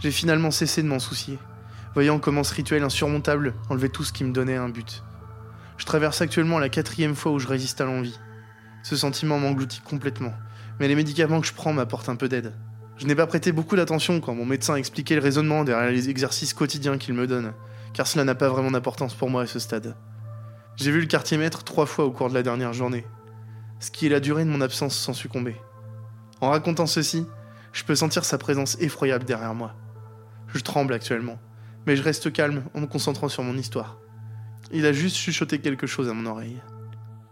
J'ai finalement cessé de m'en soucier, voyant comment ce rituel insurmontable enlevait tout ce qui me donnait un but. Je traverse actuellement la quatrième fois où je résiste à l'envie. Ce sentiment m'engloutit complètement, mais les médicaments que je prends m'apportent un peu d'aide. Je n'ai pas prêté beaucoup d'attention quand mon médecin expliquait le raisonnement derrière les exercices quotidiens qu'il me donne, car cela n'a pas vraiment d'importance pour moi à ce stade. J'ai vu le quartier maître trois fois au cours de la dernière journée, ce qui est la durée de mon absence sans succomber. En racontant ceci, je peux sentir sa présence effroyable derrière moi. Je tremble actuellement, mais je reste calme en me concentrant sur mon histoire. Il a juste chuchoté quelque chose à mon oreille.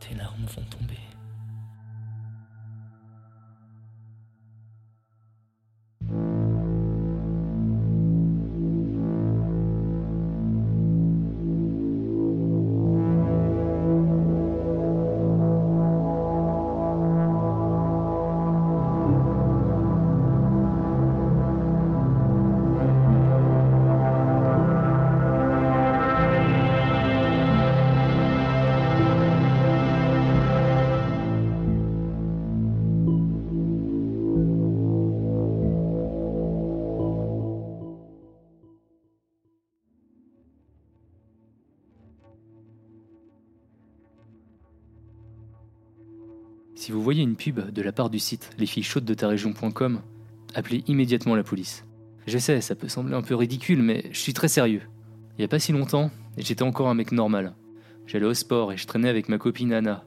Tes larmes vont tomber. Si vous voyez une pub de la part du site lesfilleschaudesdetarégion.com, appelez immédiatement la police. Je sais, ça peut sembler un peu ridicule, mais je suis très sérieux. Il y a pas si longtemps, j'étais encore un mec normal. J'allais au sport et je traînais avec ma copine Anna.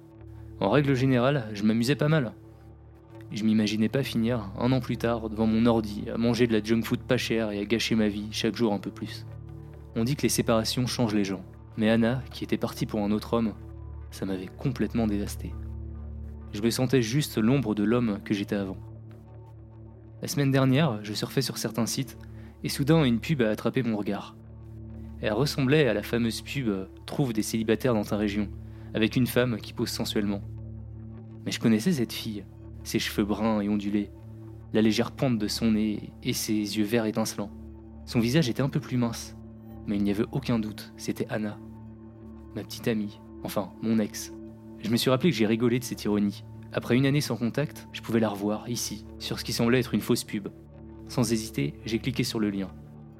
En règle générale, je m'amusais pas mal. Je m'imaginais pas finir, un an plus tard, devant mon ordi, à manger de la junk food pas chère et à gâcher ma vie chaque jour un peu plus. On dit que les séparations changent les gens. Mais Anna, qui était partie pour un autre homme, ça m'avait complètement dévasté. Je me sentais juste l'ombre de l'homme que j'étais avant. La semaine dernière, je surfais sur certains sites et soudain une pub a attrapé mon regard. Elle ressemblait à la fameuse pub Trouve des célibataires dans ta région, avec une femme qui pose sensuellement. Mais je connaissais cette fille, ses cheveux bruns et ondulés, la légère pente de son nez et ses yeux verts étincelants. Son visage était un peu plus mince, mais il n'y avait aucun doute, c'était Anna, ma petite amie, enfin mon ex. Je me suis rappelé que j'ai rigolé de cette ironie. Après une année sans contact, je pouvais la revoir, ici, sur ce qui semblait être une fausse pub. Sans hésiter, j'ai cliqué sur le lien.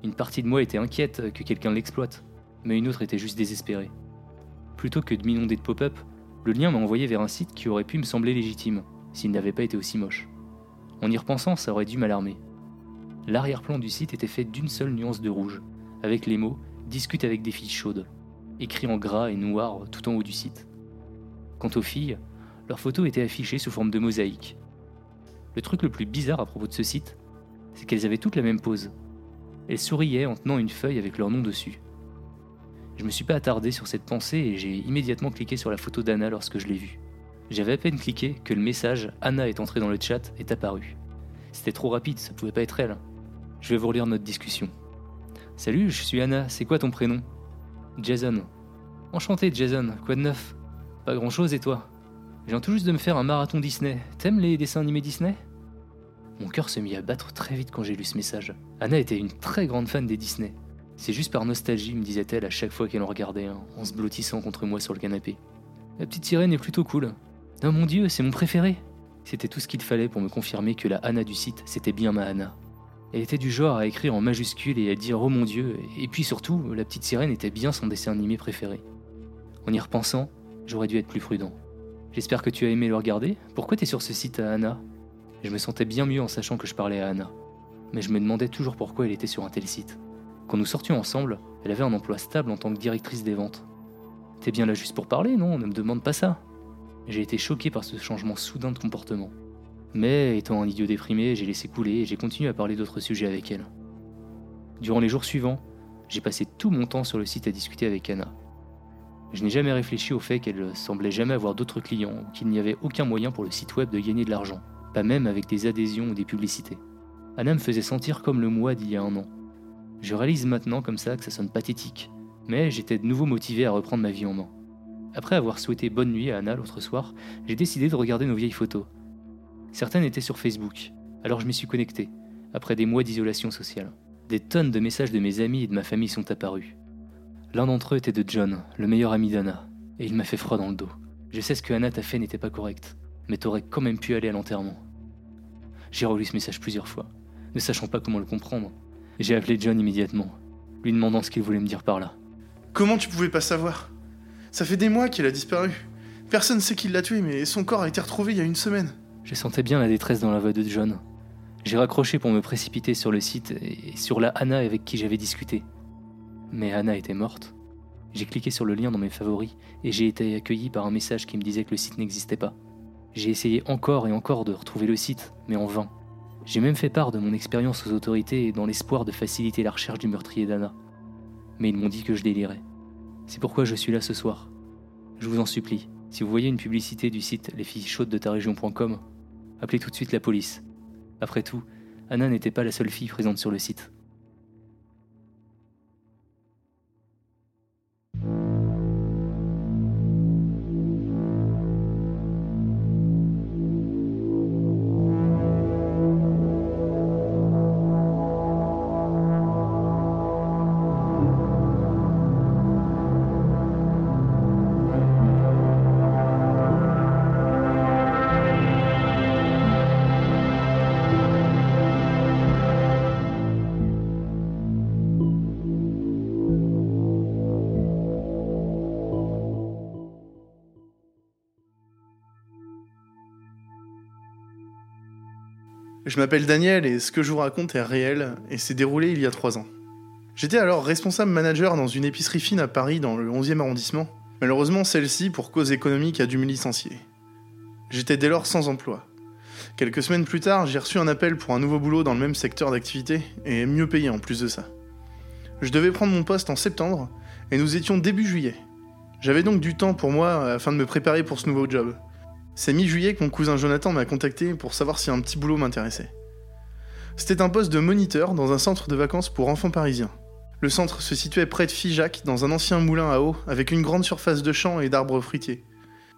Une partie de moi était inquiète que quelqu'un l'exploite, mais une autre était juste désespérée. Plutôt que de m'inonder de pop-up, le lien m'a envoyé vers un site qui aurait pu me sembler légitime, s'il n'avait pas été aussi moche. En y repensant, ça aurait dû m'alarmer. L'arrière-plan du site était fait d'une seule nuance de rouge, avec les mots Discute avec des filles chaudes, écrits en gras et noir tout en haut du site. Quant aux filles, leurs photos étaient affichées sous forme de mosaïque. Le truc le plus bizarre à propos de ce site, c'est qu'elles avaient toutes la même pose. Elles souriaient en tenant une feuille avec leur nom dessus. Je me suis pas attardé sur cette pensée et j'ai immédiatement cliqué sur la photo d'Anna lorsque je l'ai vue. J'avais à peine cliqué que le message Anna est entrée dans le chat est apparu. C'était trop rapide, ça pouvait pas être elle. Je vais vous relire notre discussion. Salut, je suis Anna, c'est quoi ton prénom Jason. Enchanté Jason, quoi de neuf? Pas grand chose et toi? Je viens tout juste de me faire un marathon Disney. T'aimes les dessins animés Disney? Mon cœur se mit à battre très vite quand j'ai lu ce message. Anna était une très grande fan des Disney. C'est juste par nostalgie, me disait-elle à chaque fois qu'elle en regardait un, en se blottissant contre moi sur le canapé. La petite sirène est plutôt cool. Oh mon dieu, c'est mon préféré C'était tout ce qu'il fallait pour me confirmer que la Anna du site, c'était bien ma Anna. Elle était du genre à écrire en majuscule et à dire oh mon dieu, et puis surtout, la petite sirène était bien son dessin animé préféré. En y repensant, j'aurais dû être plus prudent. J'espère que tu as aimé le regarder. Pourquoi t'es sur ce site à Anna Je me sentais bien mieux en sachant que je parlais à Anna. Mais je me demandais toujours pourquoi elle était sur un tel site. Quand nous sortions ensemble, elle avait un emploi stable en tant que directrice des ventes. T'es bien là juste pour parler, non? Ne me demande pas ça. J'ai été choqué par ce changement soudain de comportement. Mais étant un idiot déprimé, j'ai laissé couler et j'ai continué à parler d'autres sujets avec elle. Durant les jours suivants, j'ai passé tout mon temps sur le site à discuter avec Anna. Je n'ai jamais réfléchi au fait qu'elle semblait jamais avoir d'autres clients, qu'il n'y avait aucun moyen pour le site web de gagner de l'argent, pas même avec des adhésions ou des publicités. Anna me faisait sentir comme le moi d'il y a un an. Je réalise maintenant comme ça que ça sonne pathétique, mais j'étais de nouveau motivé à reprendre ma vie en main. Après avoir souhaité bonne nuit à Anna l'autre soir, j'ai décidé de regarder nos vieilles photos. Certaines étaient sur Facebook, alors je m'y suis connecté, après des mois d'isolation sociale. Des tonnes de messages de mes amis et de ma famille sont apparus. L'un d'entre eux était de John, le meilleur ami d'Anna, et il m'a fait froid dans le dos. Je sais ce que Anna t'a fait n'était pas correct, mais t'aurais quand même pu aller à l'enterrement. J'ai relu ce message plusieurs fois, ne sachant pas comment le comprendre. J'ai appelé John immédiatement, lui demandant ce qu'il voulait me dire par là. Comment tu pouvais pas savoir? Ça fait des mois qu'il a disparu. Personne sait qui l'a tué, mais son corps a été retrouvé il y a une semaine. Je sentais bien la détresse dans la voix de John. J'ai raccroché pour me précipiter sur le site et sur la Anna avec qui j'avais discuté. Mais Anna était morte. J'ai cliqué sur le lien dans mes favoris et j'ai été accueilli par un message qui me disait que le site n'existait pas. J'ai essayé encore et encore de retrouver le site, mais en vain. J'ai même fait part de mon expérience aux autorités dans l'espoir de faciliter la recherche du meurtrier d'Anna. Mais ils m'ont dit que je délirais. C'est pourquoi je suis là ce soir. Je vous en supplie, si vous voyez une publicité du site lesfilleschaudesdetarégion.com, appelez tout de suite la police. Après tout, Anna n'était pas la seule fille présente sur le site. Je m'appelle Daniel et ce que je vous raconte est réel et s'est déroulé il y a trois ans. J'étais alors responsable manager dans une épicerie fine à Paris dans le 11e arrondissement. Malheureusement, celle-ci, pour cause économique, a dû me licencier. J'étais dès lors sans emploi. Quelques semaines plus tard, j'ai reçu un appel pour un nouveau boulot dans le même secteur d'activité et mieux payé en plus de ça. Je devais prendre mon poste en septembre et nous étions début juillet. J'avais donc du temps pour moi afin de me préparer pour ce nouveau job. C'est mi-juillet que mon cousin Jonathan m'a contacté pour savoir si un petit boulot m'intéressait. C'était un poste de moniteur dans un centre de vacances pour enfants parisiens. Le centre se situait près de Figeac, dans un ancien moulin à eau, avec une grande surface de champs et d'arbres fruitiers.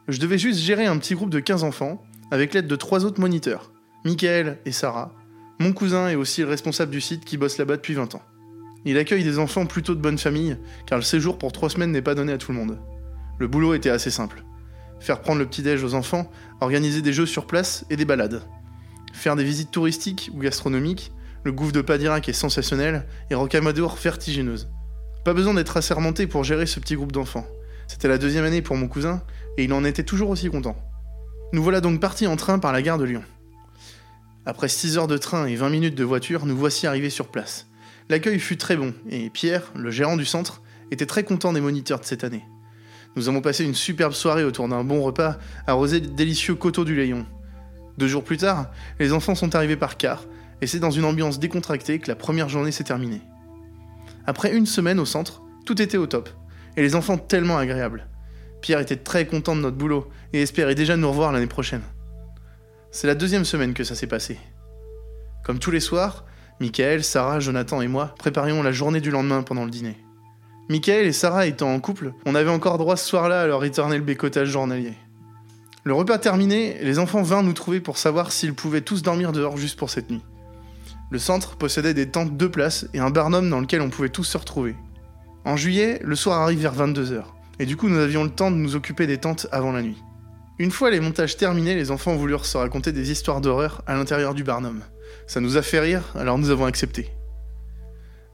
Je devais juste gérer un petit groupe de 15 enfants, avec l'aide de trois autres moniteurs, Michael et Sarah. Mon cousin est aussi le responsable du site qui bosse là-bas depuis 20 ans. Il accueille des enfants plutôt de bonne famille, car le séjour pour trois semaines n'est pas donné à tout le monde. Le boulot était assez simple faire prendre le petit-déj aux enfants, organiser des jeux sur place et des balades. Faire des visites touristiques ou gastronomiques, le gouffre de Padirac est sensationnel et Rocamadour vertigineuse. Pas besoin d'être assermenté pour gérer ce petit groupe d'enfants. C'était la deuxième année pour mon cousin et il en était toujours aussi content. Nous voilà donc partis en train par la gare de Lyon. Après 6 heures de train et 20 minutes de voiture, nous voici arrivés sur place. L'accueil fut très bon et Pierre, le gérant du centre, était très content des moniteurs de cette année. Nous avons passé une superbe soirée autour d'un bon repas, arrosé de délicieux coteaux du Layon. Deux jours plus tard, les enfants sont arrivés par car, et c'est dans une ambiance décontractée que la première journée s'est terminée. Après une semaine au centre, tout était au top, et les enfants tellement agréables. Pierre était très content de notre boulot, et espérait déjà nous revoir l'année prochaine. C'est la deuxième semaine que ça s'est passé. Comme tous les soirs, Michael, Sarah, Jonathan et moi préparions la journée du lendemain pendant le dîner. Michael et Sarah étant en couple, on avait encore droit ce soir-là à leur éternel bécotage journalier. Le repas terminé, les enfants vinrent nous trouver pour savoir s'ils pouvaient tous dormir dehors juste pour cette nuit. Le centre possédait des tentes de place et un barnum dans lequel on pouvait tous se retrouver. En juillet, le soir arrive vers 22h, et du coup nous avions le temps de nous occuper des tentes avant la nuit. Une fois les montages terminés, les enfants voulurent se raconter des histoires d'horreur à l'intérieur du barnum. Ça nous a fait rire, alors nous avons accepté.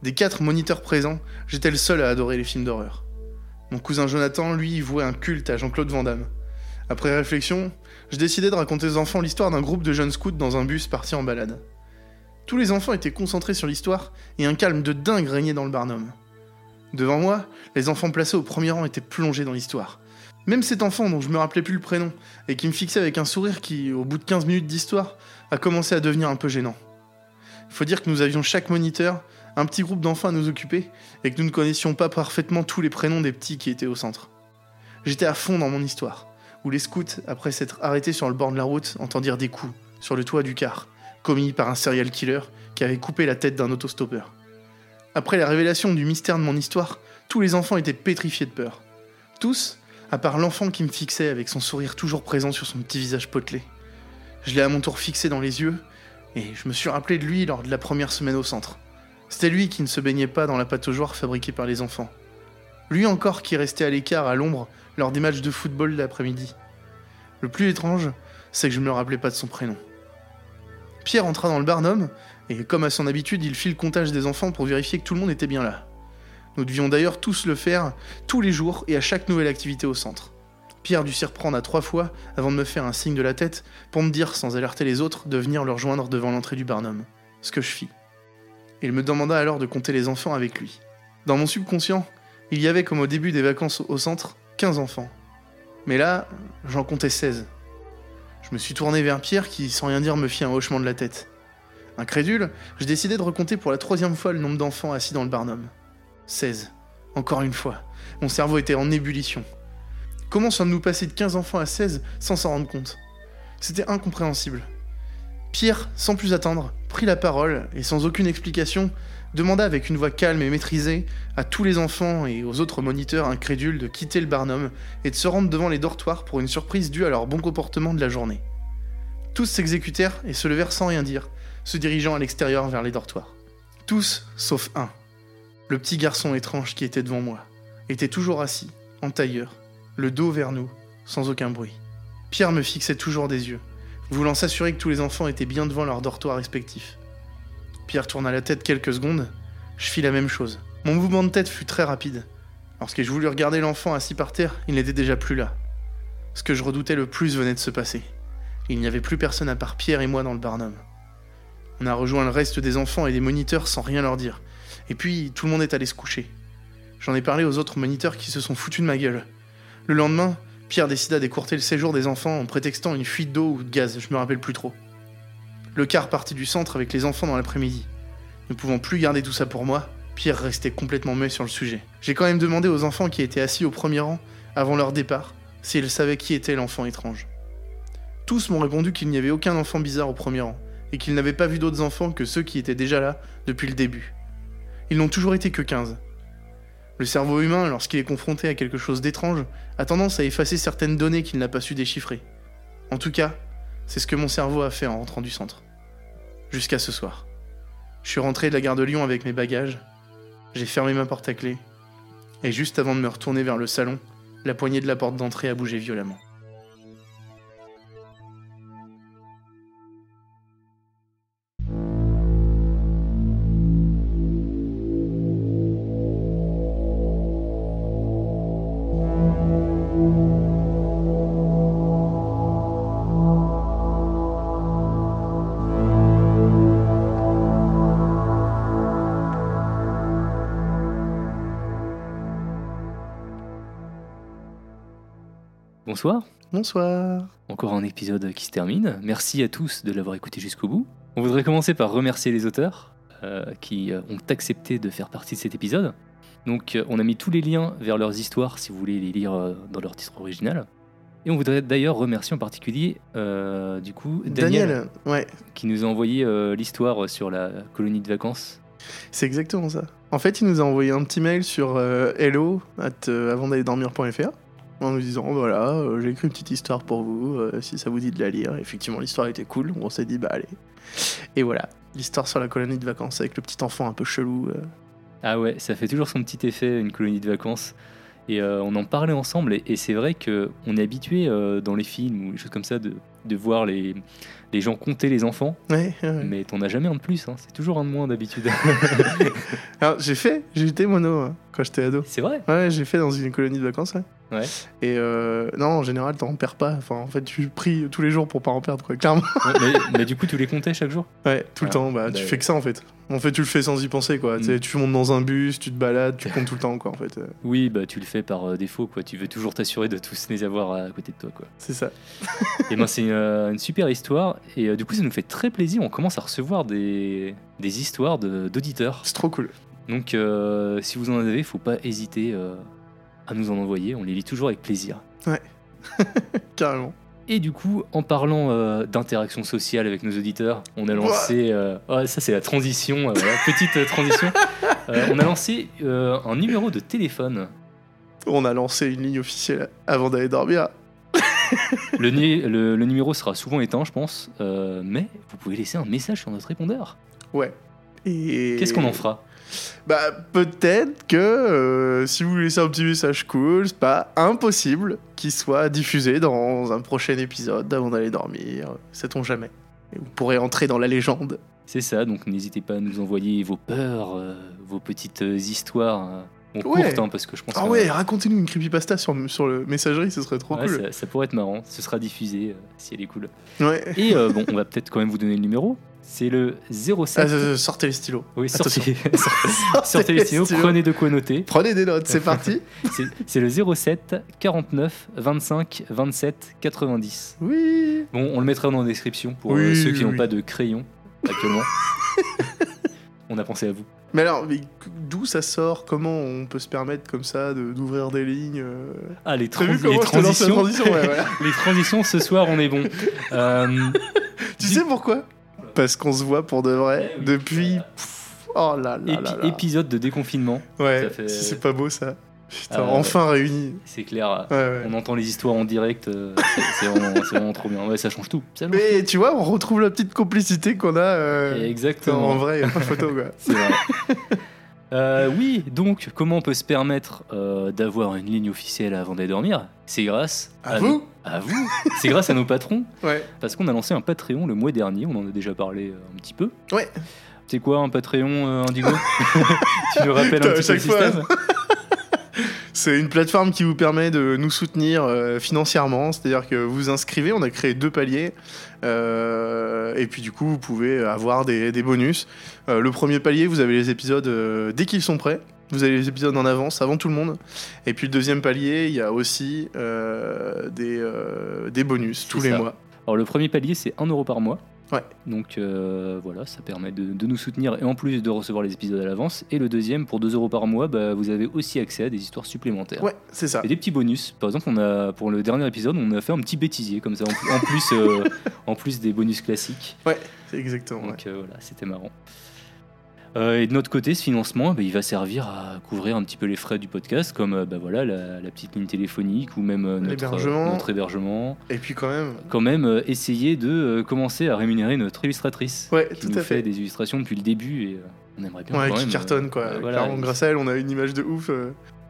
Des quatre moniteurs présents, j'étais le seul à adorer les films d'horreur. Mon cousin Jonathan, lui, vouait un culte à Jean-Claude Van Damme. Après réflexion, je décidai de raconter aux enfants l'histoire d'un groupe de jeunes scouts dans un bus parti en balade. Tous les enfants étaient concentrés sur l'histoire et un calme de dingue régnait dans le barnum. Devant moi, les enfants placés au premier rang étaient plongés dans l'histoire. Même cet enfant dont je me rappelais plus le prénom et qui me fixait avec un sourire qui, au bout de 15 minutes d'histoire, a commencé à devenir un peu gênant. Il faut dire que nous avions chaque moniteur un petit groupe d'enfants à nous occuper et que nous ne connaissions pas parfaitement tous les prénoms des petits qui étaient au centre. J'étais à fond dans mon histoire, où les scouts, après s'être arrêtés sur le bord de la route, entendirent des coups sur le toit du car, commis par un serial killer qui avait coupé la tête d'un autostoppeur. Après la révélation du mystère de mon histoire, tous les enfants étaient pétrifiés de peur. Tous, à part l'enfant qui me fixait avec son sourire toujours présent sur son petit visage potelé. Je l'ai à mon tour fixé dans les yeux, Et je me suis rappelé de lui lors de la première semaine au centre. C'était lui qui ne se baignait pas dans la pataugeoire fabriquée par les enfants. Lui encore qui restait à l'écart, à l'ombre, lors des matchs de football l'après-midi. Le plus étrange, c'est que je ne me rappelais pas de son prénom. Pierre entra dans le barnum, et comme à son habitude, il fit le comptage des enfants pour vérifier que tout le monde était bien là. Nous devions d'ailleurs tous le faire, tous les jours et à chaque nouvelle activité au centre. Pierre dut s'y reprendre à trois fois avant de me faire un signe de la tête pour me dire, sans alerter les autres, de venir le rejoindre devant l'entrée du barnum. Ce que je fis. Il me demanda alors de compter les enfants avec lui. Dans mon subconscient, il y avait comme au début des vacances au centre, 15 enfants. Mais là, j'en comptais 16. Je me suis tourné vers Pierre qui, sans rien dire, me fit un hochement de la tête. Incrédule, je décidai de recompter pour la troisième fois le nombre d'enfants assis dans le barnum. 16. Encore une fois. Mon cerveau était en ébullition. Comment sommes-nous passés de 15 enfants à 16 sans s'en rendre compte? C'était incompréhensible. Pierre, sans plus attendre, prit la parole et sans aucune explication, demanda avec une voix calme et maîtrisée à tous les enfants et aux autres moniteurs incrédules de quitter le barnum et de se rendre devant les dortoirs pour une surprise due à leur bon comportement de la journée. Tous s'exécutèrent et se levèrent sans rien dire, se dirigeant à l'extérieur vers les dortoirs. Tous, sauf un. Le petit garçon étrange qui était devant moi était toujours assis, en tailleur, le dos vers nous, sans aucun bruit. Pierre me fixait toujours des yeux, voulant s'assurer que tous les enfants étaient bien devant leur dortoir respectif. Pierre tourna la tête quelques secondes, je fis la même chose. Mon mouvement de tête fut très rapide. Lorsque je voulus regarder l'enfant assis par terre, il n'était déjà plus là. Ce que je redoutais le plus venait de se passer. Il n'y avait plus personne à part Pierre et moi dans le barnum. On a rejoint le reste des enfants et des moniteurs sans rien leur dire. Et puis, tout le monde est allé se coucher. J'en ai parlé aux autres moniteurs qui se sont foutus de ma gueule. Le lendemain, Pierre décida d'écourter le séjour des enfants en prétextant une fuite d'eau ou de gaz, je me rappelle plus trop. Le car partit du centre avec les enfants dans l'après-midi. Ne pouvant plus garder tout ça pour moi, Pierre restait complètement muet sur le sujet. J'ai quand même demandé aux enfants qui étaient assis au premier rang, avant leur départ, s'ils savaient qui était l'enfant étrange. Tous m'ont répondu qu'il n'y avait aucun enfant bizarre au premier rang, et qu'ils n'avaient pas vu d'autres enfants que ceux qui étaient déjà là depuis le début. Ils n'ont toujours été que 15. Le cerveau humain, lorsqu'il est confronté à quelque chose d'étrange, a tendance à effacer certaines données qu'il n'a pas su déchiffrer. En tout cas, c'est ce que mon cerveau a fait en rentrant du centre. Jusqu'à ce soir. Je suis rentré de la gare de Lyon avec mes bagages, j'ai fermé ma porte à clé, et juste avant de me retourner vers le salon, la poignée de la porte d'entrée a bougé violemment. Bonsoir. Bonsoir. Encore un épisode qui se termine. Merci à tous de l'avoir écouté jusqu'au bout. On voudrait commencer par remercier les auteurs euh, qui euh, ont accepté de faire partie de cet épisode. Donc euh, on a mis tous les liens vers leurs histoires si vous voulez les lire euh, dans leur titre original. Et on voudrait d'ailleurs remercier en particulier euh, du coup Daniel, Daniel, ouais, qui nous a envoyé l'histoire sur la colonie de vacances. c'est exactement ça. En fait, il nous a envoyé un petit mail sur hello at, avant d'aller dormir.fr en nous disant voilà, euh, j'ai écrit une petite histoire pour vous, euh, si ça vous dit de la lire. Effectivement, l'histoire était cool, on s'est dit bah allez. Et voilà, l'histoire sur la colonie de vacances avec le petit enfant un peu chelou. euh. Ah ouais, ça fait toujours son petit effet, une colonie de vacances. Et euh, on en parlait ensemble, et, et c'est vrai que on est habitué euh, dans les films ou des choses comme ça de, de voir les, les gens compter les enfants, Ouais, ouais. mais t'en as jamais un de plus, hein. c'est toujours un de moins d'habitude. Alors j'ai fait, j'ai été mono hein, quand j'étais ado. c'est vrai? Ouais, j'ai fait dans une colonie de vacances. Ouais. Ouais. Et euh, non, en général, t'en perds pas. Enfin, en fait, tu pries tous les jours pour pas en perdre, quoi, clairement. Ouais, mais, mais du coup, tu les comptais chaque jour? Ouais, tout le Ah, temps. Bah, tu bah, fais que ça en fait. En fait, tu le fais sans y penser, quoi. Tu sais, Mm. Tu montes dans un bus, tu te balades, tu comptes tout le temps, quoi. En fait, Oui, bah tu le fais par euh, défaut, quoi. Tu veux toujours t'assurer de tous les avoir à côté de toi, quoi. c'est ça. Et ben c'est euh, une super histoire, et euh, du coup, ça nous fait très plaisir. On commence à recevoir des, des histoires de- d'auditeurs. C'est trop cool. Donc, euh, si vous en avez, faut pas hésiter euh, à nous en envoyer. On les lit toujours avec plaisir. Carrément. Et du coup, en parlant euh, d'interaction sociale avec nos auditeurs, on a lancé. euh, ouais, ça, c'est la transition, euh, petite transition. On a lancé un numéro de téléphone. On a lancé une ligne officielle avant d'aller dormir. le, le- le numéro sera souvent éteint, je pense, mais vous pouvez laisser un message sur notre répondeur. Ouais. Et... Qu'est-ce qu'on en fera? Bah, peut-être que euh, si vous laissez un petit message cool, c'est pas impossible qu'il soit diffusé dans un prochain épisode avant d'aller dormir. Sait-on jamais. Et vous pourrez entrer dans la légende. C'est ça, donc n'hésitez pas à nous envoyer vos peurs, euh, vos petites euh, histoires. bon, Ouais. hein, parce que je pense Ah que- ouais, racontez-nous une creepypasta sur, sur le messagerie, ce serait trop Ouais, cool. ça, ça pourrait être marrant. Ce sera diffusé euh, si elle est cool. Ouais. Et euh, bon, on va peut-être quand même vous donner le numéro. C'est le 07. Ah, sortez les stylos. oui, sortez, sortez les stylos, prenez de quoi noter. Prenez des notes, c'est parti. C'est- le 07 49 25 27 90. Oui. Bon, on le mettra dans la description pour Oui, euh, ceux qui n'ont oui. pas de crayon actuellement. on a pensé à vous. Mais alors, mais d'où ça sort? Comment on peut se permettre comme ça de- d'ouvrir des lignes euh? Ah, les, trans- les transitions. transition? Ouais, voilà. les transitions, ce soir, on est bon. Euh, Tu sais pourquoi? Parce qu'on se voit pour de vrai Eh oui, depuis. pff, Oh là là épi- là là. épisode de déconfinement. Ouais, fait- c'est pas beau ça. Putain, Ah, enfin réunis. C'est clair. Ouais, ouais. On entend les histoires en direct. euh, c'est- vraiment, trop bien. Ouais, ça change tout. Ça change Mais tu vois, on retrouve la petite complicité qu'on a. euh. Exactement. En vrai, y a pas photo quoi. C'est vrai. Euh, oui, donc comment on peut se permettre euh, d'avoir une ligne officielle avant d'aller dormir? C'est grâce À vous à vous. C'est grâce à nos patrons Ouais. parce qu'on a lancé un Patreon le mois dernier. On en a déjà parlé euh, un petit peu. Ouais. C'est quoi un Patreon, Indigo? Tu nous rappelles un petit peu le système? C'est une plateforme qui vous permet de nous soutenir euh, financièrement, c'est-à-dire que vous vous inscrivez, on a créé deux paliers, euh, et puis du coup vous pouvez avoir des, des bonus. Euh, le premier palier, vous avez les épisodes dès qu'ils sont prêts, vous avez les épisodes en avance, avant tout le monde. Et puis le deuxième palier, il y a aussi des, des bonus tous les ça. mois. Alors le premier palier c'est 1 euro par mois. Ouais. Donc euh, voilà, ça permet de, de nous soutenir et en plus de recevoir les épisodes à l'avance. Et le deuxième, pour 2 euros par mois, bah, vous avez aussi accès à des histoires supplémentaires. Ouais, c'est ça. Et des petits bonus. Par exemple, on a, pour le dernier épisode, on a fait un petit bêtisier comme ça, en, en plus, euh, en plus des bonus classiques. Ouais, exactement. Donc euh, voilà, c'était marrant. Euh, et de notre côté, ce financement, bah, il va servir à couvrir un petit peu les frais du podcast, comme euh, bah, voilà, la, la petite ligne téléphonique ou même euh, notre, hébergement. Et puis quand même, Quand même, essayer de commencer à rémunérer notre illustratrice, ouais, qui tout nous à fait fait. des illustrations depuis le début et on aimerait bien Ouais, quand qui même. cartonne quoi. voilà, Clairement, grâce à elle, on a une image de ouf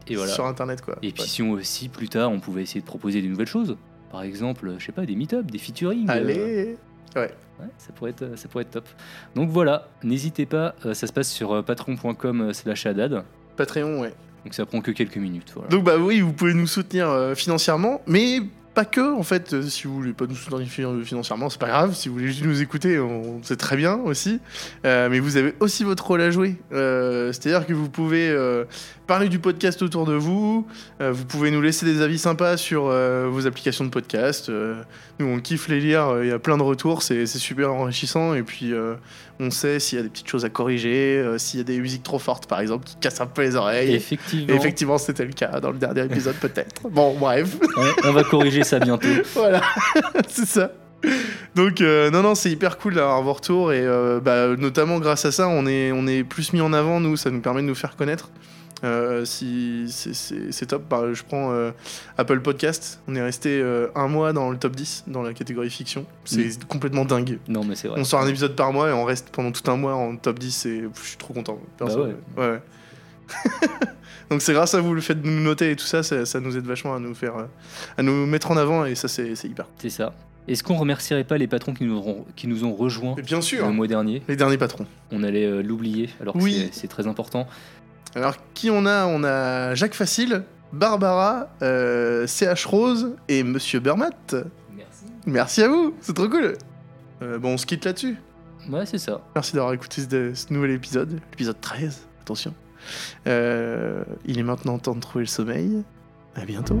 et voilà. sur internet quoi. Et puis si on aussi plus tard, on pouvait essayer de proposer des nouvelles choses. Par exemple, je sais pas, des meet-up, des featuring. Allez Ouais, ça pourrait être, ça pourrait être top. Donc voilà, n'hésitez pas, euh, ça se passe sur euh, patreon.com euh, slash haddad. Patreon, ouais. Donc ça prend que quelques minutes. Voilà. Donc bah oui, vous pouvez nous soutenir euh, financièrement, mais pas que en fait. euh, si vous voulez pas nous soutenir fi- financièrement, c'est pas grave. Si vous voulez juste nous écouter, on c'est très bien aussi. Euh, mais vous avez aussi votre rôle à jouer. Euh, C'est-à-dire que vous pouvez parler du podcast autour de vous. vous pouvez nous laisser des avis sympas sur vos applications de podcast. nous, on kiffe les lire. Il y a plein de retours. C'est super enrichissant. Et puis on sait s'il y a des petites choses à corriger, euh, s'il y a des musiques trop fortes par exemple qui cassent un peu les oreilles. Et Effectivement, effectivement, c'était le cas dans le dernier épisode, peut-être. Bon, bref, on, on va corriger ça bientôt. voilà, c'est ça. Donc, euh, non, non, c'est hyper cool d'avoir vos retours et euh, bah, notamment grâce à ça, on est, on est plus mis en avant, nous, ça nous permet de nous faire connaître. Euh, si, c'est- top. Bah, je prends euh, Apple Podcast, on est resté euh, un mois dans le top 10 dans la catégorie fiction. C'est complètement dingue. Non, mais c'est vrai. On sort un épisode par mois et on reste pendant tout un mois en top 10 et je suis trop content. Bah ouais. ouais, ouais. Donc c'est grâce à vous le fait de nous noter et tout ça, ça, ça nous aide vachement à nous faire, à nous mettre en avant et ça c'est hyper. C'est ça. Est-ce qu'on remercierait pas les patrons qui nous ont, qui nous ont rejoints Mais bien sûr, le mois dernier? Les derniers patrons. On allait euh, l'oublier, alors que Oui. c'est très important. Alors qui on a? On a Jacques Facile, Barbara, euh, CH Rose et Monsieur Bermat. Merci. Merci à vous, c'est trop cool. Euh, bon, on se quitte là-dessus. Ouais, c'est ça. Merci d'avoir écouté ce, ce nouvel épisode, l'épisode 13, attention. Euh, il est maintenant temps de trouver le sommeil. À bientôt.